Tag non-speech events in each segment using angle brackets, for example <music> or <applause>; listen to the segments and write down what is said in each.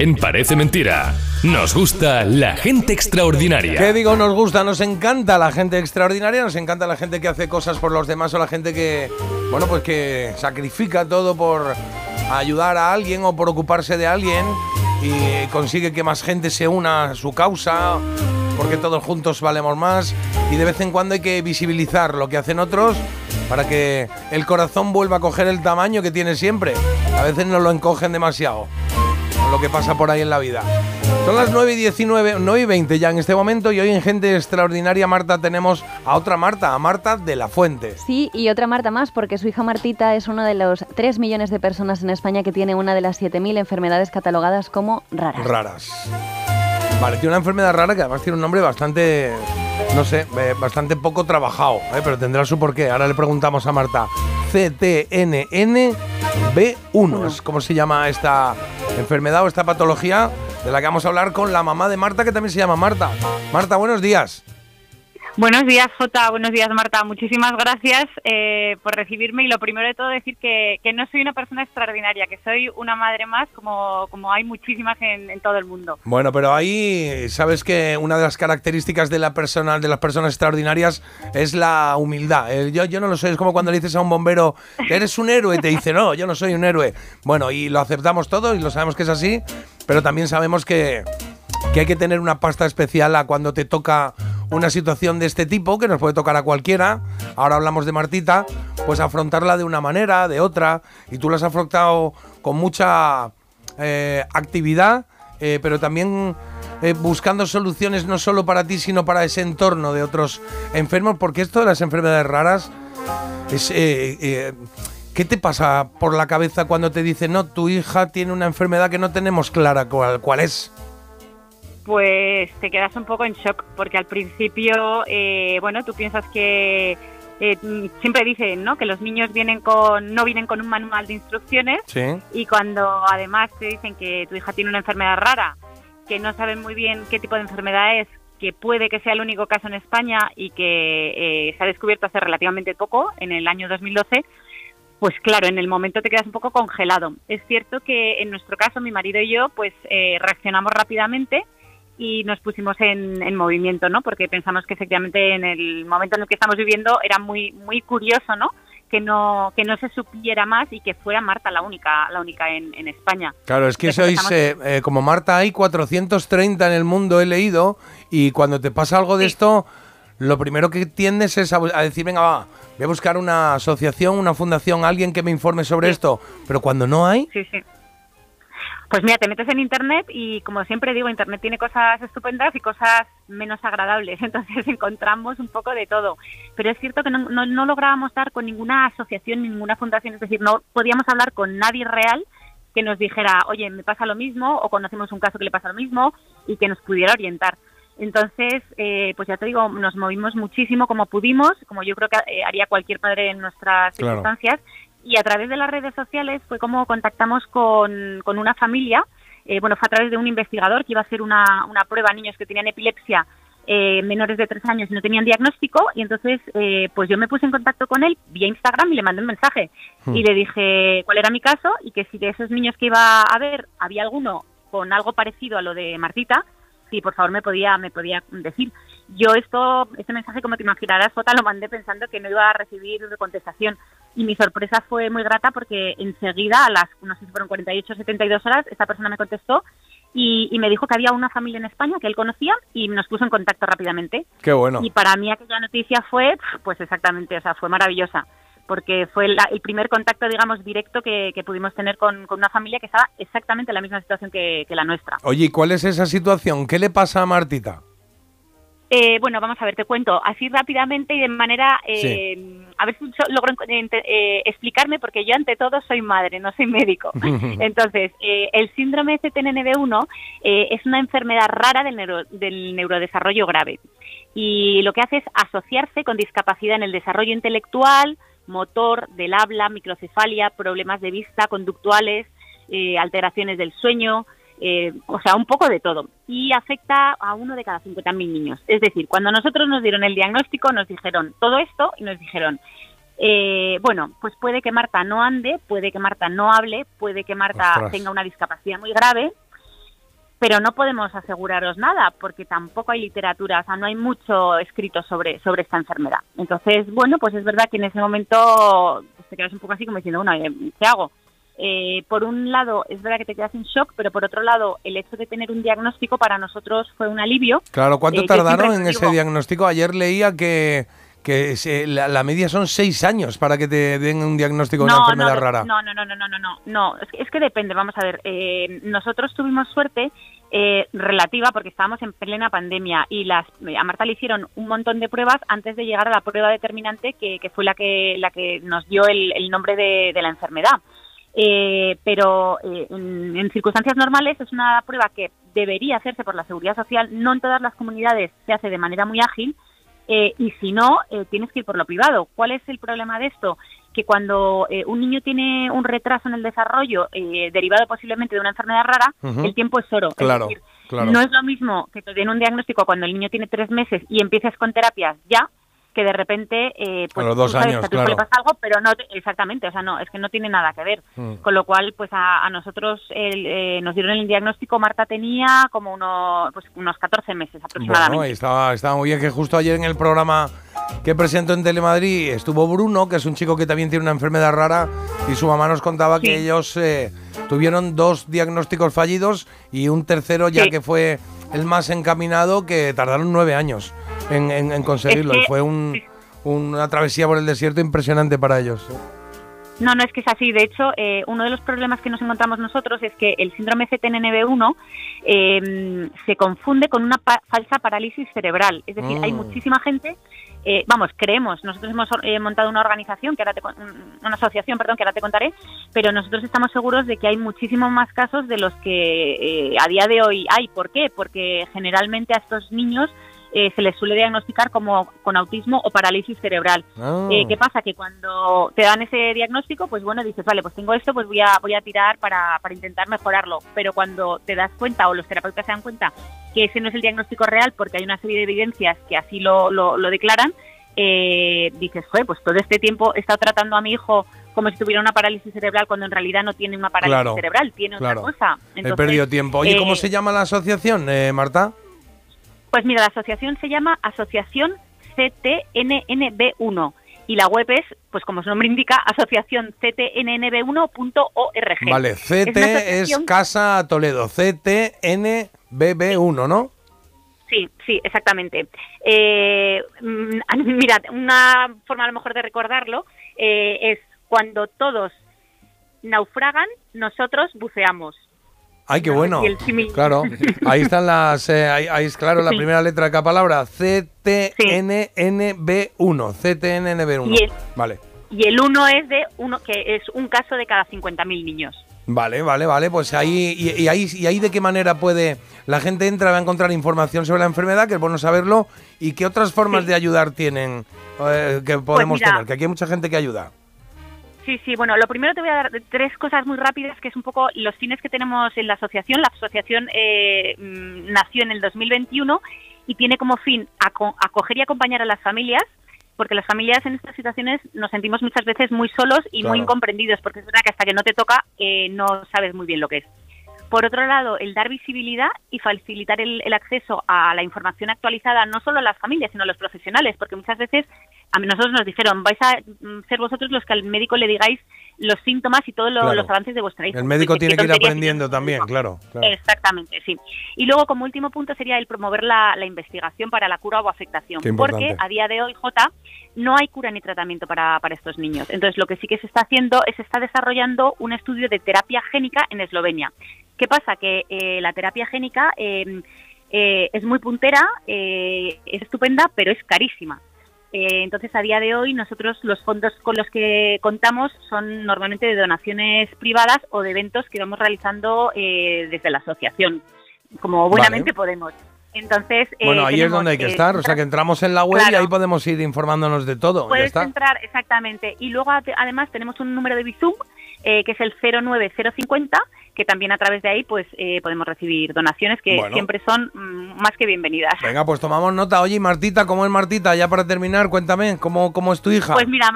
En Parece Mentira, nos gusta la gente extraordinaria. ¿Qué digo? Nos gusta, nos encanta la gente extraordinaria, nos encanta la gente que hace cosas por los demás o la gente que, bueno, pues que sacrifica todo por ayudar a alguien o por ocuparse de alguien y consigue que más gente se una a su causa porque todos juntos valemos más y de vez en cuando hay que visibilizar lo que hacen otros para que el corazón vuelva a coger el tamaño que tiene siempre. A veces no lo encogen demasiado, lo que pasa por ahí en la vida. Son las 9 y 19, 9 y 20 ya en este momento y hoy en Gente Extraordinaria Marta tenemos a otra Marta, a Marta de la Fuente. Sí, y otra Marta más porque su hija Martita es una de los 3 millones de personas en España que tiene una de las 7.000 enfermedades catalogadas como raras. Raras. Vale, tiene una enfermedad rara que además tiene un nombre bastante, no sé, eh, bastante poco trabajado, eh, pero tendrá su porqué. Ahora le preguntamos a Marta. CTNNB1 es como se llama esta enfermedad o esta patología de la que vamos a hablar con la mamá de Marta, que también se llama Marta. Marta, buenos días. Buenos días, Jota. Buenos días, Marta. Muchísimas gracias eh, por recibirme y lo primero de todo decir que, no soy una persona extraordinaria, que soy una madre más como, como hay muchísimas en, todo el mundo. Bueno, pero ahí sabes que una de las características de, la persona, de las personas extraordinarias es la humildad. Eh, yo, yo no lo sé, es como cuando le dices a un bombero, eres un héroe, te dice, no, yo no soy un héroe. Bueno, y lo aceptamos todo y lo sabemos que es así, pero también sabemos que, que hay que tener una pasta especial a cuando te toca una situación de este tipo, que nos puede tocar a cualquiera, ahora hablamos de Martita, pues afrontarla de una manera, de otra, y tú la has afrontado con mucha eh, actividad, eh, pero también eh, buscando soluciones no solo para ti, sino para ese entorno de otros enfermos, porque esto de las enfermedades raras es... ¿Qué te pasa por la cabeza cuando te dicen, no, tu hija tiene una enfermedad que no tenemos clara cuál, cuál es? Pues te quedas un poco en shock, porque al principio, eh, bueno, tú piensas que eh, siempre dicen, ¿no? Que los niños vienen con, no vienen con un manual de instrucciones y cuando además te dicen que tu hija tiene una enfermedad rara, que no saben muy bien qué tipo de enfermedad es, que puede que sea el único caso en España y que eh, se ha descubierto hace relativamente poco, en el año 2012, pues claro, en el momento te quedas un poco congelado. Es cierto que en nuestro caso, mi marido y yo, pues reaccionamos rápidamente y nos pusimos en, movimiento, ¿no? Porque pensamos que efectivamente en el momento en el que estamos viviendo era muy muy curioso, ¿no? Que no que no se supiera más y que fuera Marta la única la única en, España. Claro, es que sois eh, eh, como Marta hay 430 en el mundo he leído y cuando te pasa algo de esto lo primero que tiendes es a, decir, venga, va, voy a buscar una asociación, una fundación, alguien que me informe sobre esto. Pero cuando no hay, sí. Pues mira, te metes en Internet y como siempre digo, Internet tiene cosas estupendas y cosas menos agradables, <laughs> entonces encontramos un poco de todo. Pero es cierto que no, no, lográbamos dar con ninguna asociación ni ninguna fundación, es decir, no podíamos hablar con nadie real que nos dijera, oye, me pasa lo mismo, o conocemos un caso que le pasa lo mismo, y que nos pudiera orientar. Entonces, eh, pues ya te digo, nos movimos muchísimo como pudimos, como yo creo que eh, haría cualquier padre en nuestras circunstancias, y a través de las redes sociales fue como contactamos con, con una familia, eh, bueno, fue a través de un investigador que iba a hacer una, una prueba a niños que tenían epilepsia eh, menores de tres años y no tenían diagnóstico y entonces eh, pues yo me puse en contacto con él vía Instagram y le mandé un mensaje hmm. y le dije cuál era mi caso y que si de esos niños que iba a ver había alguno con algo parecido a lo de Martita, si por favor me podía me podía decir. Yo esto este mensaje como te imaginarás, Jota, lo mandé pensando que no iba a recibir contestación y mi sorpresa fue muy grata porque enseguida, a las, no sé si fueron 48 o 72 horas, esta persona me contestó y, me dijo que había una familia en España que él conocía y nos puso en contacto rápidamente. Qué bueno. Y para mí aquella noticia fue, pues exactamente, o sea, fue maravillosa porque fue el primer contacto, digamos, directo que, pudimos tener con, una familia que estaba exactamente en la misma situación que, que la nuestra. Oye, ¿y cuál es esa situación? ¿Qué le pasa a Martita? Eh, bueno, vamos a ver, te cuento. Así rápidamente y de manera, eh, a ver si logro eh, explicarme, porque yo ante todo soy madre, no soy médico. <laughs> Entonces, el síndrome CTNNB1 es una enfermedad rara del, del neurodesarrollo grave. Y lo que hace es asociarse con discapacidad en el desarrollo intelectual, motor, del habla, microcefalia, problemas de vista, conductuales, alteraciones del sueño, eh, o sea, un poco de todo. Y afecta a uno de cada 50.000 niños. Es decir, cuando nosotros nos dieron el diagnóstico, nos dijeron todo esto y nos dijeron, eh, bueno, pues puede que Marta no ande, puede que Marta no hable, puede que Marta tenga una discapacidad muy grave. pero no podemos aseguraros nada porque tampoco hay literatura, o sea, no hay mucho escrito sobre, sobre esta enfermedad. Entonces, bueno, pues es verdad que en ese momento pues, te quedas un poco así como diciendo, bueno, eh, ¿qué hago? Eh, por un lado, es verdad que te quedas en shock, pero por otro lado, el hecho de tener un diagnóstico para nosotros fue un alivio. Claro, ¿cuánto tardaron en ese diagnóstico? Ayer leía que que la, media son seis años para que te den un diagnóstico de una enfermedad rara. No, no, no, no, no, no, no, no. Es, que, depende. Vamos a ver, eh, nosotros tuvimos suerte eh, relativa porque estábamos en plena pandemia y las a Marta le hicieron un montón de pruebas antes de llegar a la prueba determinante que, fue la que la que nos dio el, nombre de, la enfermedad. Eh, pero en, en, circunstancias normales es una prueba que debería hacerse por la seguridad social. No en todas las comunidades se hace de manera muy ágil eh, y si no, eh, tienes que ir por lo privado. ¿Cuál es el problema de esto? Que cuando eh, un niño tiene un retraso en el desarrollo derivado posiblemente de una enfermedad rara, el tiempo es oro. Claro, no es lo mismo que te den un diagnóstico cuando el niño tiene tres meses y empieces con terapias ya, que de repente eh, pues a dos años, claro. pasa algo pero no exactamente o sea no es que no tiene nada que ver. Mm. con lo cual pues a, nosotros eh, nos dieron el diagnóstico Marta tenía como unos pues unos 14 meses aproximadamente. Bueno, estaba estaba muy bien que justo ayer en el programa que presentó en Telemadrid estuvo Bruno que es un chico que también tiene una enfermedad rara y su mamá nos contaba que ellos eh, tuvieron dos diagnósticos fallidos y un tercero ya que fue el más encaminado que tardaron nueve años en, conseguirlo. y fue una travesía por el desierto impresionante para ellos. No, no es que es así. De hecho, eh, uno de los problemas que nos encontramos nosotros es que el síndrome CTNNB1 em, se confunde con una falsa parálisis cerebral. Es decir, hay mm. muchísima gente, eh, vamos, creemos, nosotros hemos eh, montado una organización, que ahora una asociación, perdón, que ahora te contaré, pero nosotros estamos seguros de que hay muchísimos más casos de los que a día de hoy hay. ¿Por qué? Porque generalmente a estos niños eh, se les suele diagnosticar como con autismo o parálisis cerebral. Ah. Eh, ¿Qué pasa? Que cuando te dan ese diagnóstico, pues bueno, dices, vale, pues tengo esto, pues voy a, voy a tirar para, para intentar mejorarlo. Pero cuando te das cuenta o los terapeutas se dan cuenta que ese no es el diagnóstico real porque hay una serie de evidencias que así lo, lo, declaran, eh, dices, joder, pues todo este tiempo he estado tratando a mi hijo como si tuviera una parálisis cerebral cuando en realidad no tiene una parálisis cerebral, tiene otra cosa. he perdido tiempo. Oye, ¿cómo se llama la asociación, Marta? Pues mira, la asociación se llama Asociación CTNNB1 y la web es, pues como su nombre indica, asociacionctnnb1.org. Vale, CT es, Casa Toledo, CTNBB1, ¿no? Sí, sí, exactamente. Eh, mm, <laughs> mira, una forma a lo mejor de recordarlo eh, es cuando todos naufragan, nosotros buceamos. Ay, qué bueno. Claro, ahí están las. Eh, ahí, es claro la primera letra de cada palabra. CTNNB1. CTNNB1. vale. Y el 1 es de uno que es un caso de cada 50.000 niños. Vale, vale, vale. Pues ahí y, ahí y ahí de qué manera puede la gente entra va a encontrar información sobre la enfermedad, que es bueno saberlo, y qué otras formas de ayudar tienen eh, que podemos pues tener. Que aquí hay mucha gente que ayuda. Sí, sí, bueno, lo primero te voy a dar tres cosas muy rápidas, que es un poco los fines que tenemos en la asociación. La asociación eh, mm, nació en el 2021 y tiene como fin acoger y acompañar a las familias, porque las familias en estas situaciones nos sentimos muchas veces muy solos y muy incomprendidos, porque es verdad que hasta que no te toca eh, no sabes muy bien lo que es. Por otro lado, el dar visibilidad y facilitar el, acceso a la información actualizada, no solo a las familias, sino a los profesionales, porque muchas veces a nosotros nos dijeron, vais a mm, ser vosotros los que al médico le digáis los síntomas y todos los avances de vuestra hija. El médico tiene que ir aprendiendo también, claro, Exactamente, sí. Y luego, como último punto, sería el promover la, investigación para la cura o afectación. Porque a día de hoy, J, no hay cura ni tratamiento para, para estos niños. Entonces, lo que sí que se está haciendo es se está desarrollando un estudio de terapia génica en Eslovenia. ¿Qué pasa? Que eh, la terapia génica em, eh, es muy puntera, eh, es estupenda, pero es carísima. Entonces, a día de hoy, nosotros los fondos con los que contamos son normalmente de donaciones privadas o de eventos que vamos realizando desde la asociación, como buenamente podemos. Entonces, bueno, ahí es donde hay que estar, o sea que entramos en la web y ahí podemos ir informándonos de todo. Puedes entrar, exactamente. Y luego además tenemos un número de Bizum que es el 09050 que también a través de ahí pues eh, podemos recibir donaciones que siempre son mm, más que bienvenidas. Venga, pues tomamos nota. Oye, Martita, ¿cómo es Martita? Ya para terminar, cuéntame, ¿cómo, cómo es tu hija? Pues mira,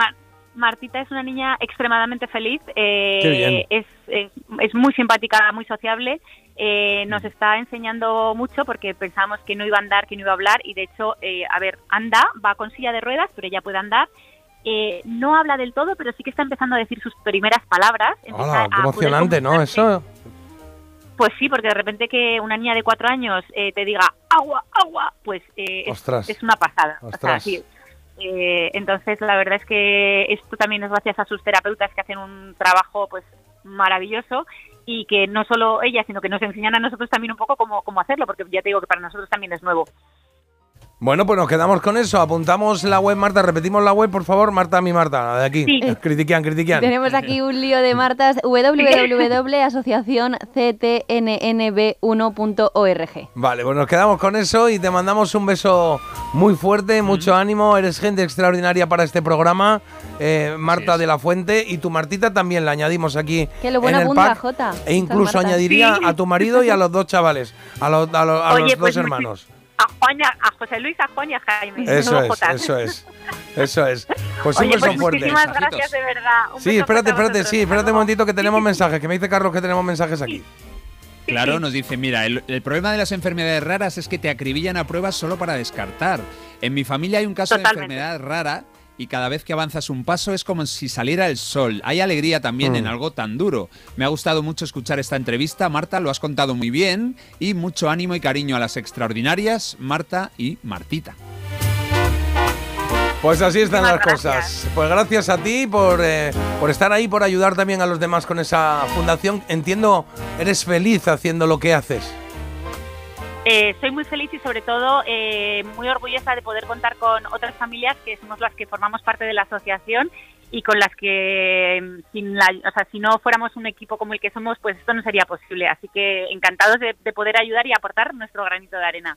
Martita es una niña extremadamente feliz, eh, es, es, muy simpática, muy sociable eh, nos está enseñando mucho porque pensábamos que no iba a andar, que no iba a hablar y de hecho, eh, a ver, anda, va con silla de ruedas, pero ella puede andar. Eh, no habla del todo, pero sí que está empezando a decir sus primeras palabras. Hola, qué emocionante, ¿no? Eso. Pues sí, porque de repente que una niña de cuatro años eh, te diga agua, agua, pues eh, es- una pasada. O sea, Ostras. sí. Eh, entonces, la verdad es que esto también es gracias a sus terapeutas que hacen un trabajo pues maravilloso y que no solo ella, sino que nos enseñan a nosotros también un poco cómo, cómo hacerlo, porque ya te digo que para nosotros también es nuevo. Bueno, pues nos quedamos con eso. Apuntamos la web, Marta. Repetimos la web, por favor. Marta, mi Marta, la de aquí. Sí. Critiquian, critiquian. Tenemos aquí un lío de Martas, <laughs> www.asociacionctnb1.org. Vale, pues nos quedamos con eso y te mandamos un beso muy fuerte, mucho ánimo. Eres gente extraordinaria para este programa, eh, Marta de la Fuente. Y tu Martita también la añadimos aquí. Que lo buena en el punta, pack. Jota. E incluso añadiría Sí. a tu marido y a los dos chavales, a, los, a los- a los Oye, dos pues hermanos. A Juan, y a, a José Luis, a Juan y a Jaime. Eso no es, Jotas. eso es. Eso es. Pues un Oye, beso pues fuerte. muchísimas gracias de verdad. Un Sí, espérate, espérate, sí, espérate un momentito que tenemos mensajes, que me dice Carlos que tenemos mensajes aquí. Claro, nos dice, mira, el, el problema de las enfermedades raras es que te acribillan a pruebas solo para descartar. En mi familia hay un caso Totalmente. de enfermedad rara y cada vez que avanzas un paso es como si saliera el sol. Hay alegría también Mm. en algo tan duro. Me ha gustado mucho escuchar esta entrevista, Marta, lo has contado muy bien y mucho ánimo y cariño a las extraordinarias, Marta y Martita. Pues así están las cosas. gracias. Pues gracias a ti por, eh, por estar ahí, por ayudar también a los demás con esa fundación. Entiendo, eres feliz haciendo lo que haces. Eh, soy muy feliz y sobre todo eh, muy orgullosa de poder contar con otras familias que somos las que formamos parte de la asociación y con las que sin la, o sea, si no fuéramos un equipo como el que somos, pues esto no sería posible. Así que encantados de poder ayudar y aportar nuestro granito de arena.